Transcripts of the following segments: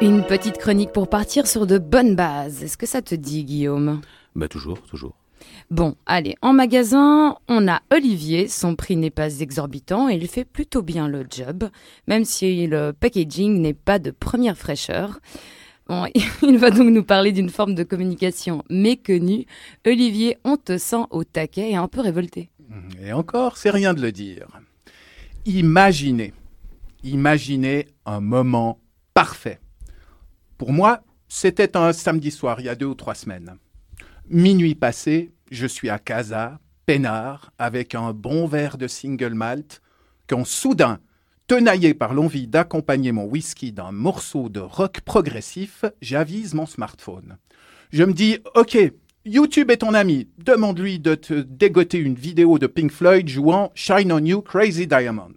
Une petite chronique pour partir sur de bonnes bases. Est-ce que ça te dit, Guillaume? Bah toujours, toujours. Bon, allez, en magasin, on a Olivier. Son prix n'est pas exorbitant et il fait plutôt bien le job, même si le packaging n'est pas de première fraîcheur. Bon, il va donc nous parler d'une forme de communication méconnue. Olivier, on te sent au taquet et un peu révolté. Et encore, c'est rien de le dire. Imaginez, imaginez un moment parfait. Pour moi, c'était un samedi soir, il y a deux ou trois semaines. Minuit passé, je suis à Casa, peinard, avec un bon verre de single malt, quand soudain, tenaillé par l'envie d'accompagner mon whisky d'un morceau de rock progressif, j'avise mon smartphone. Je me dis, ok, YouTube est ton ami, demande-lui de te dégoter une vidéo de Pink Floyd jouant Shine on You Crazy Diamond.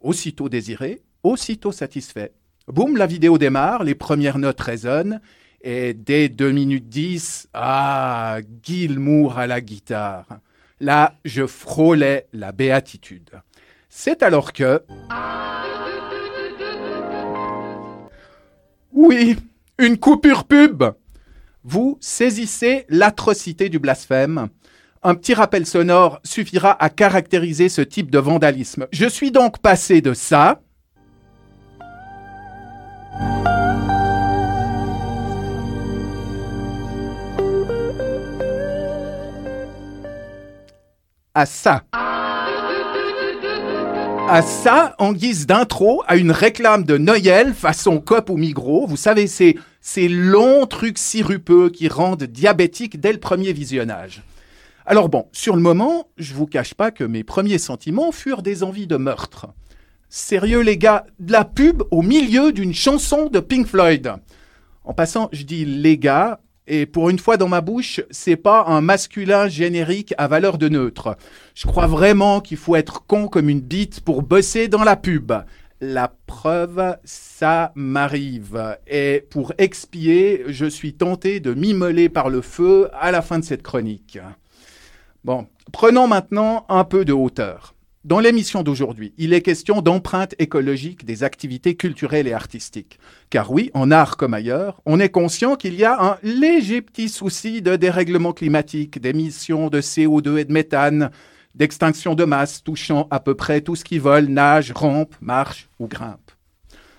Aussitôt désiré, aussitôt satisfait. Boum, la vidéo démarre, les premières notes résonnent, et dès 2 minutes 10, ah, Gilmour à la guitare. Là, je frôlais la béatitude. C'est alors que... Oui, une coupure pub. Vous saisissez l'atrocité du blasphème. Un petit rappel sonore suffira à caractériser ce type de vandalisme. Je suis donc passé de ça, à ça. À ça, en guise d'intro, à une réclame de Noël façon cop ou migros. Vous savez, c'est ces longs trucs sirupeux qui rendent diabétique dès le premier visionnage. Alors bon, sur le moment, je vous cache pas que mes premiers sentiments furent des envies de meurtre. Sérieux les gars, de la pub au milieu d'une chanson de Pink Floyd. En passant, je dis les gars, et pour une fois dans ma bouche, c'est pas un masculin générique à valeur de neutre. Je crois vraiment qu'il faut être con comme une bite pour bosser dans la pub. La preuve, ça m'arrive. Et pour expier, je suis tenté de m'immoler par le feu à la fin de cette chronique. Bon, prenons maintenant un peu de hauteur. Dans l'émission d'aujourd'hui, il est question d'empreinte écologique des activités culturelles et artistiques. Car oui, en art comme ailleurs, on est conscient qu'il y a un léger petit souci de dérèglement climatique, d'émissions de CO2 et de méthane, d'extinction de masse touchant à peu près tout ce qui vole, nage, rampe, marche ou grimpe.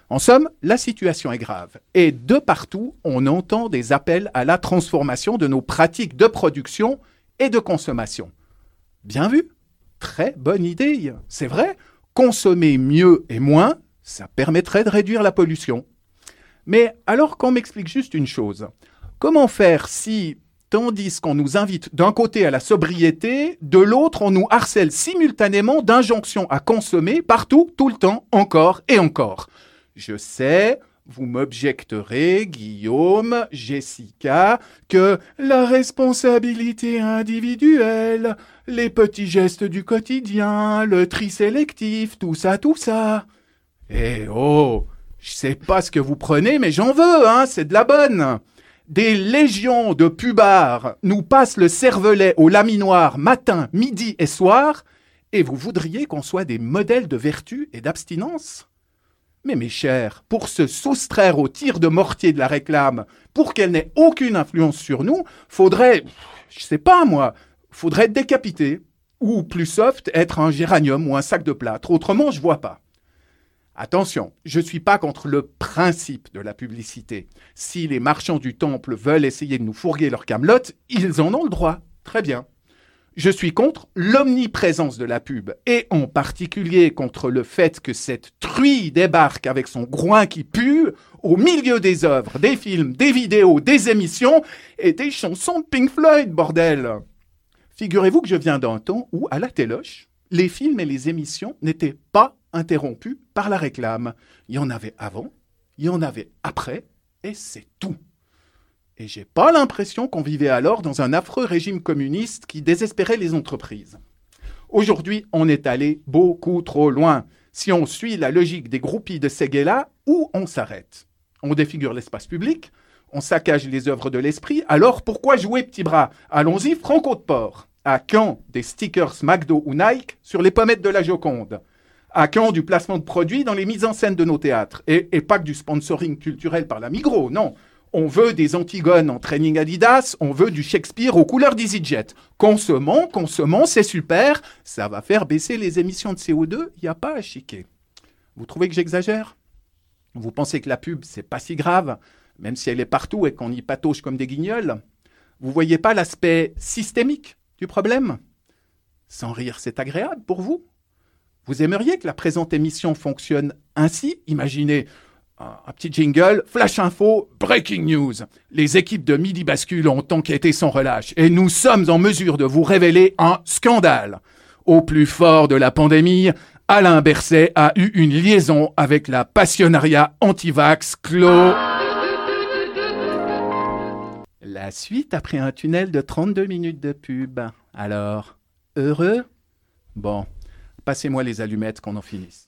En somme, la situation est grave. Et de partout, on entend des appels à la transformation de nos pratiques de production et de consommation. Bien vu très bonne idée. C'est vrai, consommer mieux et moins, ça permettrait de réduire la pollution. Mais alors qu'on m'explique juste une chose, comment faire si, tandis qu'on nous invite d'un côté à la sobriété, de l'autre on nous harcèle simultanément d'injonctions à consommer partout, tout le temps, encore et encore Je sais, vous m'objecterez, Guillaume, Jessica, que la responsabilité individuelle, les petits gestes du quotidien, le tri sélectif, tout ça, tout ça. Eh oh, je sais pas ce que vous prenez, mais j'en veux, hein, c'est de la bonne. Des légions de pubards nous passent le cervelet au laminoir matin, midi et soir, et vous voudriez qu'on soit des modèles de vertu et d'abstinence? Mais mes chers, pour se soustraire au tir de mortier de la réclame, pour qu'elle n'ait aucune influence sur nous, faudrait, je sais pas moi, faudrait être décapité, ou plus soft, être un géranium ou un sac de plâtre. Autrement, je vois pas. Attention, je ne suis pas contre le principe de la publicité. Si les marchands du temple veulent essayer de nous fourguer leur camelote, ils en ont le droit. Très bien. Je suis contre l'omniprésence de la pub, et en particulier contre le fait que cette truie débarque avec son groin qui pue au milieu des œuvres, des films, des vidéos, des émissions et des chansons de Pink Floyd, bordel. Figurez-vous que je viens d'un temps où, à la téloche, les films et les émissions n'étaient pas interrompus par la réclame. Il y en avait avant, il y en avait après, et c'est tout. Et j'ai pas l'impression qu'on vivait alors dans un affreux régime communiste qui désespérait les entreprises. Aujourd'hui, on est allé beaucoup trop loin. Si on suit la logique des groupies de Seguela, où on s'arrête? On défigure l'espace public, on saccage les œuvres de l'esprit, alors pourquoi jouer petit bras? Allons-y, franco de port. À quand des stickers McDo ou Nike sur les pommettes de la Joconde À quand du placement de produits dans les mises en scène de nos théâtres et, pas que du sponsoring culturel par la Migros, non. On veut des Antigones en training Adidas, on veut du Shakespeare aux couleurs d'EasyJet. Consommons, consommons, c'est super, ça va faire baisser les émissions de CO2, il n'y a pas à chiquer. Vous trouvez que j'exagère? Vous pensez que la pub, c'est pas si grave, même si elle est partout et qu'on y patauge comme des guignols? Vous voyez pas l'aspect systémique? Du problème? Sans rire, c'est agréable pour vous Vous aimeriez que la présente émission fonctionne ainsi? Imaginez un petit jingle, flash info, breaking news. Les équipes de Midi Bascule ont enquêté sans relâche et nous sommes en mesure de vous révéler un scandale. Au plus fort de la pandémie, Alain Berset a eu une liaison avec la passionnariat anti-vax clos. La suite après un tunnel de 32 minutes de pub. Alors, heureux? Bon, passez-moi les allumettes qu'on en finisse.